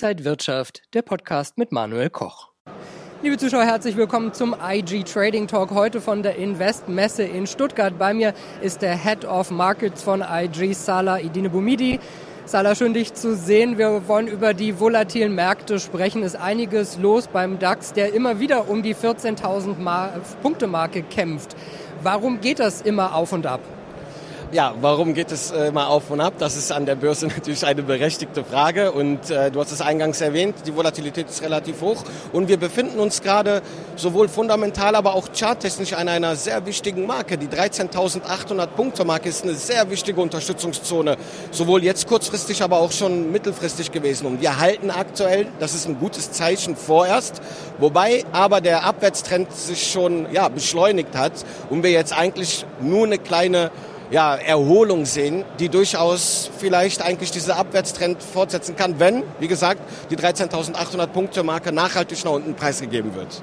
Inside Wirtschaft, der Podcast mit Manuel Koch. Liebe Zuschauer, herzlich willkommen zum IG Trading Talk heute von der Invest Messe in Stuttgart. Bei mir ist der Head of Markets von IG, Salah Idine Bumidi. Salah, schön dich zu sehen. Wir wollen über die volatilen Märkte sprechen. Ist einiges los beim DAX, der immer wieder um die 14.000 Punkte Marke kämpft. Warum geht das immer auf und ab? Ja, warum geht es äh, mal auf und ab? Das ist an der Börse natürlich eine berechtigte Frage und äh, du hast es eingangs erwähnt, die Volatilität ist relativ hoch und wir befinden uns gerade sowohl fundamental, aber auch charttechnisch an einer sehr wichtigen Marke. Die 13.800 Punkte Marke ist eine sehr wichtige Unterstützungszone, sowohl jetzt kurzfristig, aber auch schon mittelfristig gewesen. Und wir halten aktuell, das ist ein gutes Zeichen vorerst, wobei aber der Abwärtstrend sich schon ja, beschleunigt hat und wir jetzt eigentlich nur eine kleine ja, Erholung sehen, die durchaus vielleicht eigentlich diese Abwärtstrend fortsetzen kann, wenn, wie gesagt, die 13.800 Punkte Marke nachhaltig nach unten preisgegeben wird.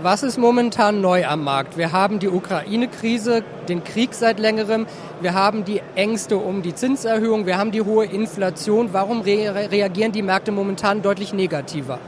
Was ist momentan neu am Markt? Wir haben die Ukraine-Krise, den Krieg seit längerem, wir haben die Ängste um die Zinserhöhung, wir haben die hohe Inflation. Warum re reagieren die Märkte momentan deutlich negativer?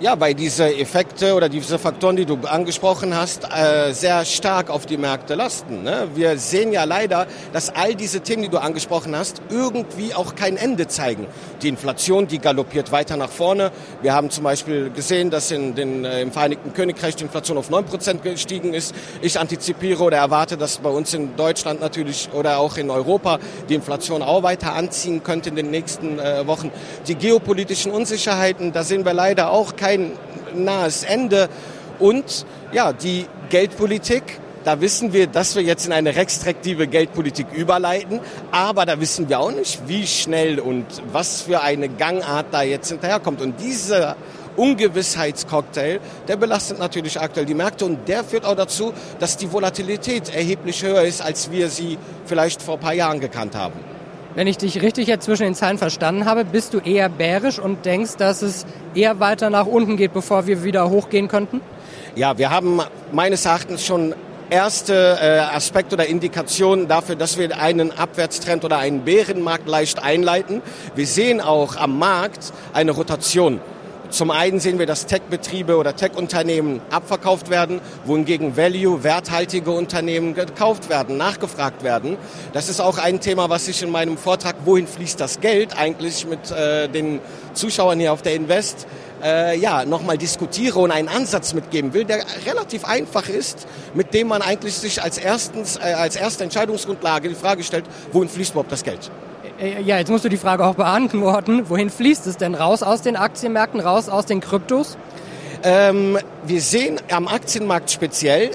Ja, weil diese Effekte oder diese Faktoren, die du angesprochen hast, äh, sehr stark auf die Märkte lasten. Ne? Wir sehen ja leider, dass all diese Themen, die du angesprochen hast, irgendwie auch kein Ende zeigen. Die Inflation, die galoppiert weiter nach vorne. Wir haben zum Beispiel gesehen, dass in den, äh, im Vereinigten Königreich die Inflation auf 9% gestiegen ist. Ich antizipiere oder erwarte, dass bei uns in Deutschland natürlich oder auch in Europa die Inflation auch weiter anziehen könnte in den nächsten äh, Wochen. Die geopolitischen Unsicherheiten, da sehen wir leider auch keine kein nahes Ende. Und ja, die Geldpolitik, da wissen wir, dass wir jetzt in eine restriktive Geldpolitik überleiten, aber da wissen wir auch nicht, wie schnell und was für eine Gangart da jetzt hinterherkommt. Und dieser Ungewissheitscocktail, der belastet natürlich aktuell die Märkte und der führt auch dazu, dass die Volatilität erheblich höher ist, als wir sie vielleicht vor ein paar Jahren gekannt haben. Wenn ich dich richtig jetzt zwischen den Zeilen verstanden habe, bist du eher bärisch und denkst, dass es eher weiter nach unten geht, bevor wir wieder hochgehen könnten? Ja, wir haben meines Erachtens schon erste äh, Aspekte oder Indikationen dafür, dass wir einen Abwärtstrend oder einen Bärenmarkt leicht einleiten. Wir sehen auch am Markt eine Rotation. Zum einen sehen wir, dass Tech-Betriebe oder Tech-Unternehmen abverkauft werden, wohingegen Value, werthaltige Unternehmen gekauft werden, nachgefragt werden. Das ist auch ein Thema, was ich in meinem Vortrag, wohin fließt das Geld, eigentlich mit äh, den Zuschauern hier auf der Invest, äh, ja, nochmal diskutiere und einen Ansatz mitgeben will, der relativ einfach ist, mit dem man eigentlich sich als, erstens, äh, als erste Entscheidungsgrundlage die Frage stellt, wohin fließt überhaupt das Geld? Äh, ja, jetzt musst du die Frage auch beantworten. Wohin fließt es denn? Raus aus den Aktienmärkten, raus aus den Kryptos? Ähm, wir sehen am Aktienmarkt speziell,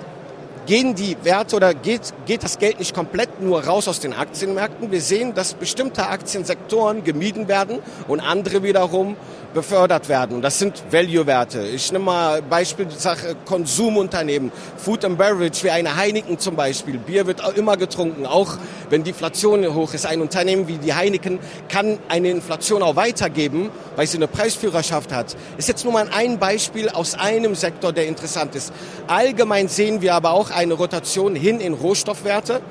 gehen die Werte oder geht, geht das Geld nicht komplett nur raus aus den Aktienmärkten. Wir sehen, dass bestimmte Aktiensektoren gemieden werden und andere wiederum befördert werden. Und das sind Value-Werte. Ich nehme mal Beispiel Sache Konsumunternehmen, Food and Beverage, wie eine Heineken zum Beispiel. Bier wird auch immer getrunken, auch wenn die Inflation hoch ist. Ein Unternehmen wie die Heineken kann eine Inflation auch weitergeben, weil sie eine Preisführerschaft hat. Ist jetzt nur mal ein Beispiel aus einem Sektor, der interessant ist. Allgemein sehen wir aber auch eine Rotation hin in Rohstoffwerte,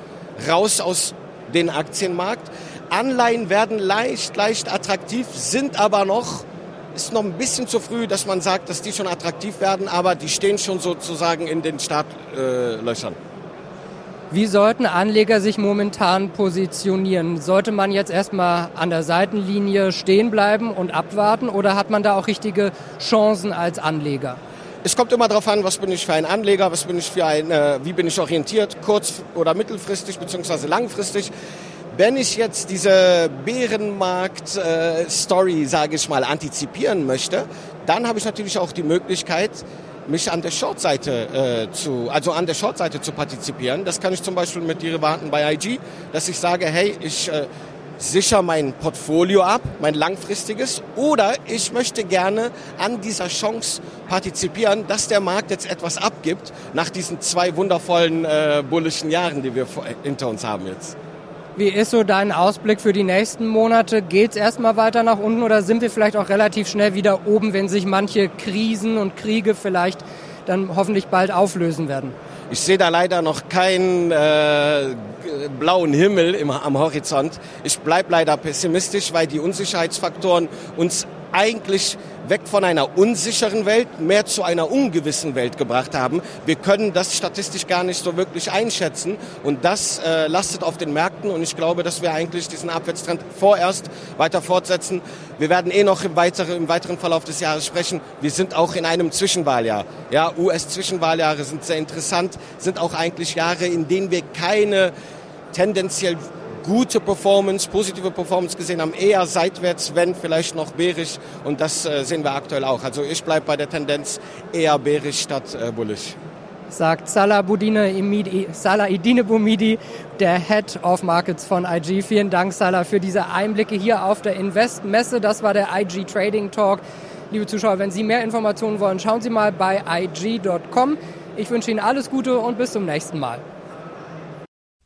raus aus den Aktienmarkt. Anleihen werden leicht, leicht attraktiv, sind aber noch ist noch ein bisschen zu früh, dass man sagt, dass die schon attraktiv werden, aber die stehen schon sozusagen in den Startlöchern. Wie sollten Anleger sich momentan positionieren? Sollte man jetzt erstmal an der Seitenlinie stehen bleiben und abwarten oder hat man da auch richtige Chancen als Anleger? Es kommt immer darauf an, was bin ich für ein Anleger, was bin ich für ein, äh, wie bin ich orientiert, kurz- oder mittelfristig beziehungsweise langfristig. Wenn ich jetzt diese Bärenmarkt-Story, äh, sage ich mal, antizipieren möchte, dann habe ich natürlich auch die Möglichkeit, mich an der Shortseite äh, zu, also an der Shortseite zu partizipieren. Das kann ich zum Beispiel mit Derivaten bei IG, dass ich sage, hey, ich äh, sichere mein Portfolio ab, mein langfristiges, oder ich möchte gerne an dieser Chance partizipieren, dass der Markt jetzt etwas abgibt nach diesen zwei wundervollen äh, bullischen Jahren, die wir hinter uns haben jetzt. Wie ist so dein Ausblick für die nächsten Monate? Geht es erstmal weiter nach unten oder sind wir vielleicht auch relativ schnell wieder oben, wenn sich manche Krisen und Kriege vielleicht dann hoffentlich bald auflösen werden? Ich sehe da leider noch kein äh, blauen Himmel im, am Horizont. Ich bleibe leider pessimistisch, weil die Unsicherheitsfaktoren uns eigentlich weg von einer unsicheren Welt mehr zu einer ungewissen Welt gebracht haben. Wir können das statistisch gar nicht so wirklich einschätzen und das äh, lastet auf den Märkten und ich glaube, dass wir eigentlich diesen Abwärtstrend vorerst weiter fortsetzen. Wir werden eh noch im weiteren, im weiteren Verlauf des Jahres sprechen. Wir sind auch in einem Zwischenwahljahr. Ja, US-Zwischenwahljahre sind sehr interessant, sind auch eigentlich Jahre, in denen wir keine tendenziell gute Performance, positive Performance gesehen haben, eher seitwärts, wenn vielleicht noch bärisch. Und das äh, sehen wir aktuell auch. Also ich bleibe bei der Tendenz eher bärisch statt äh, bullish sagt Salah Budine Idine Bumidi, der Head of Markets von IG. Vielen Dank, Salah, für diese Einblicke hier auf der Invest-Messe. Das war der IG Trading Talk. Liebe Zuschauer, wenn Sie mehr Informationen wollen, schauen Sie mal bei IG.com. Ich wünsche Ihnen alles Gute und bis zum nächsten Mal.